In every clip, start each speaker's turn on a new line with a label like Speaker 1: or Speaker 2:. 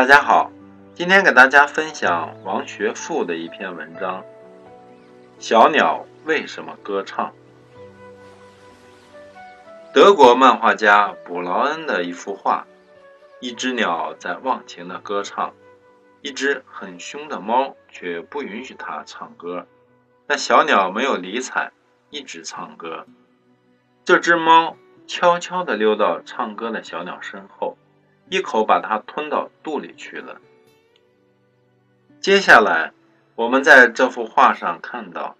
Speaker 1: 大家好，今天给大家分享王学富的一篇文章《小鸟为什么歌唱》。德国漫画家卜劳恩的一幅画，一只鸟在忘情的歌唱，一只很凶的猫却不允许它唱歌，但小鸟没有理睬，一直唱歌。这只猫悄悄地溜到唱歌的小鸟身后。一口把它吞到肚里去了。接下来，我们在这幅画上看到，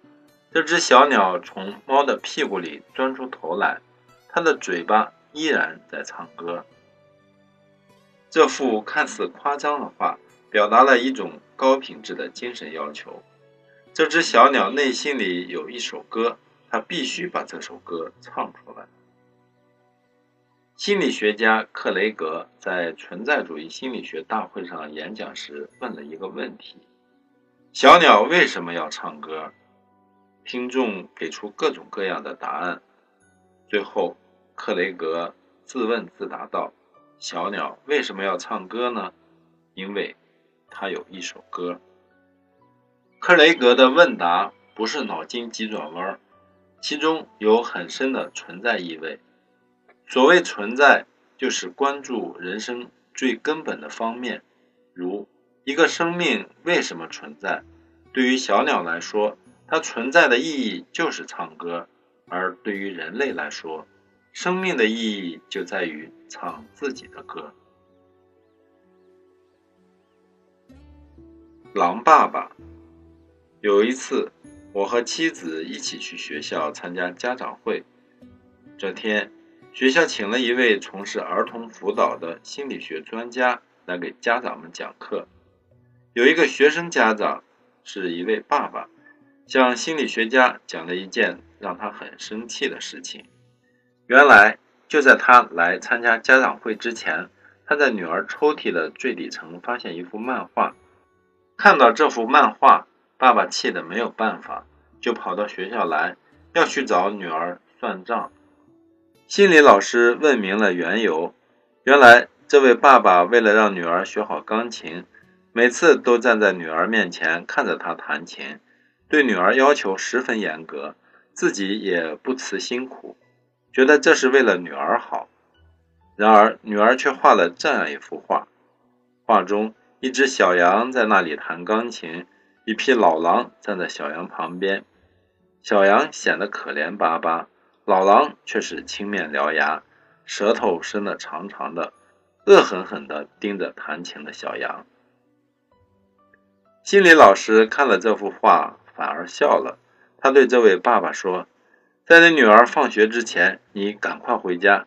Speaker 1: 这只小鸟从猫的屁股里钻出头来，它的嘴巴依然在唱歌。这幅看似夸张的画，表达了一种高品质的精神要求。这只小鸟内心里有一首歌，它必须把这首歌唱出来。心理学家克雷格在存在主义心理学大会上演讲时问了一个问题：“小鸟为什么要唱歌？”听众给出各种各样的答案。最后，克雷格自问自答道：“小鸟为什么要唱歌呢？因为它有一首歌。”克雷格的问答不是脑筋急转弯，其中有很深的存在意味。所谓存在，就是关注人生最根本的方面，如一个生命为什么存在。对于小鸟来说，它存在的意义就是唱歌；而对于人类来说，生命的意义就在于唱自己的歌。狼爸爸，有一次，我和妻子一起去学校参加家长会，这天。学校请了一位从事儿童辅导的心理学专家来给家长们讲课。有一个学生家长是一位爸爸，向心理学家讲了一件让他很生气的事情。原来就在他来参加家长会之前，他在女儿抽屉的最底层发现一幅漫画。看到这幅漫画，爸爸气得没有办法，就跑到学校来要去找女儿算账。心理老师问明了缘由，原来这位爸爸为了让女儿学好钢琴，每次都站在女儿面前看着她弹琴，对女儿要求十分严格，自己也不辞辛苦，觉得这是为了女儿好。然而女儿却画了这样一幅画：画中一只小羊在那里弹钢琴，一匹老狼站在小羊旁边，小羊显得可怜巴巴。老狼却是青面獠牙，舌头伸得长长的，恶狠狠地盯着弹琴的小羊。心理老师看了这幅画，反而笑了。他对这位爸爸说：“在你女儿放学之前，你赶快回家，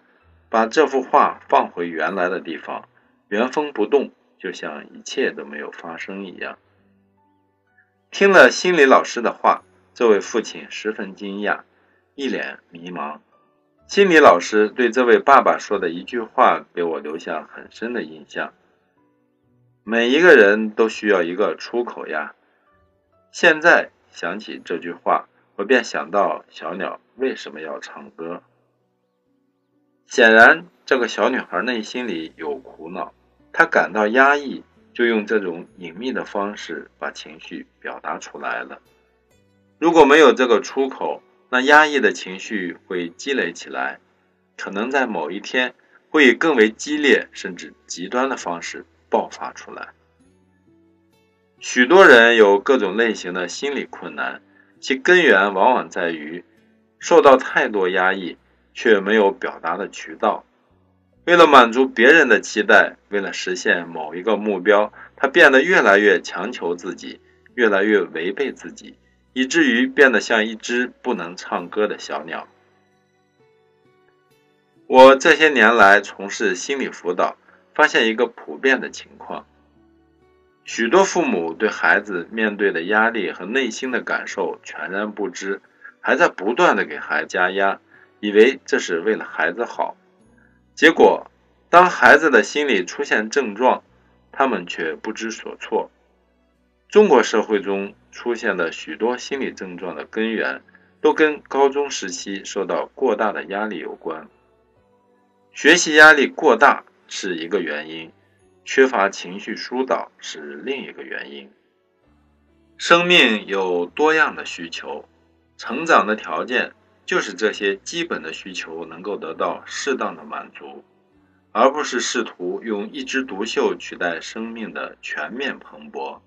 Speaker 1: 把这幅画放回原来的地方，原封不动，就像一切都没有发生一样。”听了心理老师的话，这位父亲十分惊讶。一脸迷茫，心理老师对这位爸爸说的一句话给我留下很深的印象。每一个人都需要一个出口呀。现在想起这句话，我便想到小鸟为什么要唱歌。显然，这个小女孩内心里有苦恼，她感到压抑，就用这种隐秘的方式把情绪表达出来了。如果没有这个出口，那压抑的情绪会积累起来，可能在某一天会以更为激烈甚至极端的方式爆发出来。许多人有各种类型的心理困难，其根源往往在于受到太多压抑，却没有表达的渠道。为了满足别人的期待，为了实现某一个目标，他变得越来越强求自己，越来越违背自己。以至于变得像一只不能唱歌的小鸟。我这些年来从事心理辅导，发现一个普遍的情况：许多父母对孩子面对的压力和内心的感受全然不知，还在不断的给孩子加压，以为这是为了孩子好。结果，当孩子的心理出现症状，他们却不知所措。中国社会中出现的许多心理症状的根源，都跟高中时期受到过大的压力有关。学习压力过大是一个原因，缺乏情绪疏导是另一个原因。生命有多样的需求，成长的条件就是这些基本的需求能够得到适当的满足，而不是试图用一枝独秀取代生命的全面蓬勃。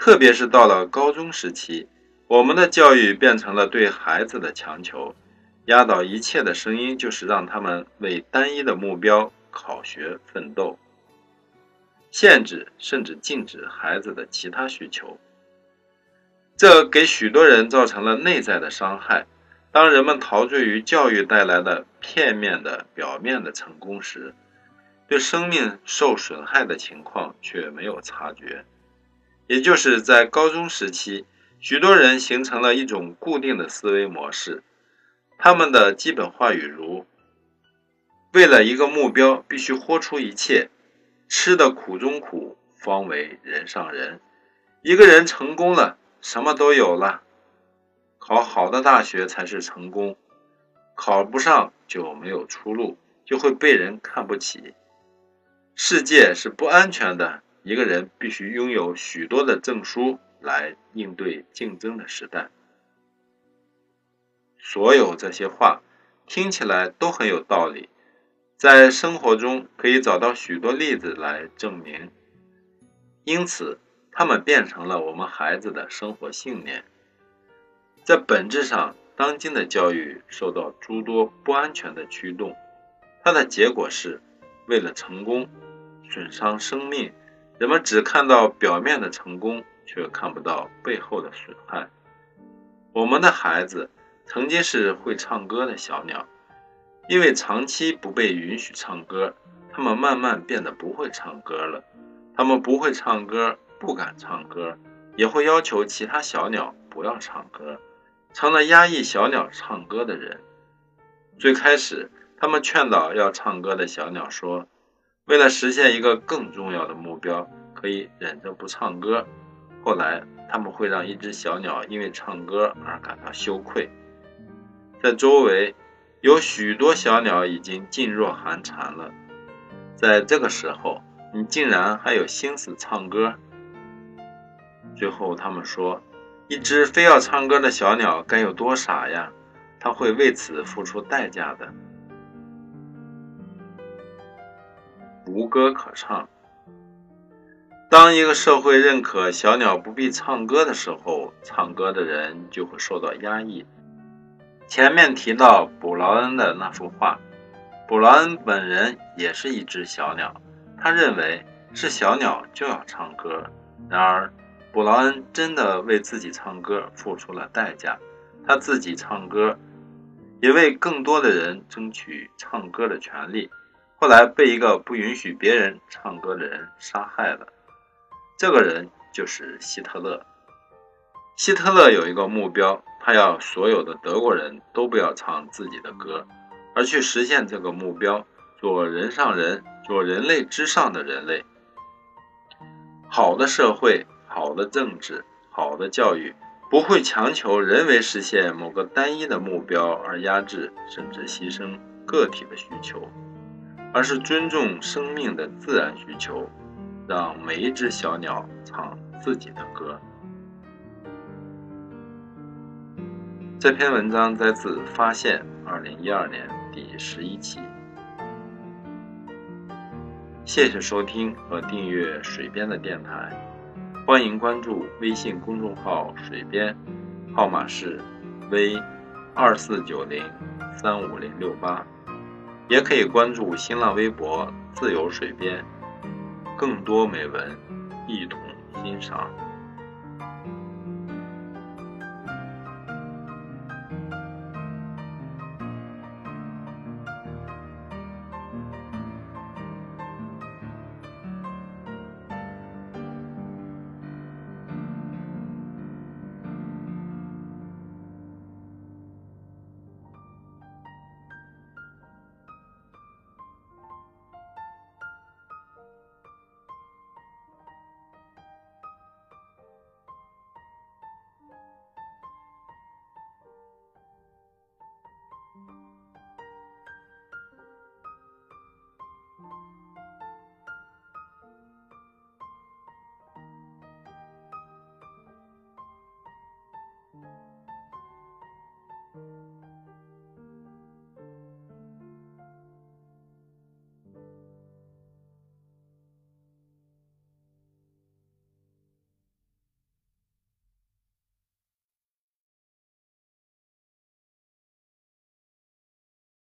Speaker 1: 特别是到了高中时期，我们的教育变成了对孩子的强求，压倒一切的声音就是让他们为单一的目标考学奋斗，限制甚至禁止孩子的其他需求。这给许多人造成了内在的伤害。当人们陶醉于教育带来的片面的、表面的成功时，对生命受损害的情况却没有察觉。也就是在高中时期，许多人形成了一种固定的思维模式。他们的基本话语如：“为了一个目标，必须豁出一切，吃的苦中苦，方为人上人。一个人成功了，什么都有了。考好的大学才是成功，考不上就没有出路，就会被人看不起。世界是不安全的。”一个人必须拥有许多的证书来应对竞争的时代。所有这些话听起来都很有道理，在生活中可以找到许多例子来证明。因此，他们变成了我们孩子的生活信念。在本质上，当今的教育受到诸多不安全的驱动，它的结果是为了成功，损伤生命。人们只看到表面的成功，却看不到背后的损害。我们的孩子曾经是会唱歌的小鸟，因为长期不被允许唱歌，他们慢慢变得不会唱歌了。他们不会唱歌，不敢唱歌，也会要求其他小鸟不要唱歌，成了压抑小鸟唱歌的人。最开始，他们劝导要唱歌的小鸟说。为了实现一个更重要的目标，可以忍着不唱歌。后来，他们会让一只小鸟因为唱歌而感到羞愧。在周围，有许多小鸟已经噤若寒蝉了。在这个时候，你竟然还有心思唱歌？最后，他们说，一只非要唱歌的小鸟该有多傻呀！它会为此付出代价的。无歌可唱。当一个社会认可小鸟不必唱歌的时候，唱歌的人就会受到压抑。前面提到布劳恩的那幅画，布劳恩本人也是一只小鸟，他认为是小鸟就要唱歌。然而，布劳恩真的为自己唱歌付出了代价，他自己唱歌，也为更多的人争取唱歌的权利。后来被一个不允许别人唱歌的人杀害了。这个人就是希特勒。希特勒有一个目标，他要所有的德国人都不要唱自己的歌，而去实现这个目标，做人上人，做人类之上的人类。好的社会、好的政治、好的教育，不会强求人为实现某个单一的目标而压制甚至牺牲个体的需求。而是尊重生命的自然需求，让每一只小鸟唱自己的歌。这篇文章摘自《发现》二零一二年第十一期。谢谢收听和订阅水边的电台，欢迎关注微信公众号“水边”，号码是 v 二四九零三五零六八。也可以关注新浪微博“自由水边”，更多美文一同欣赏。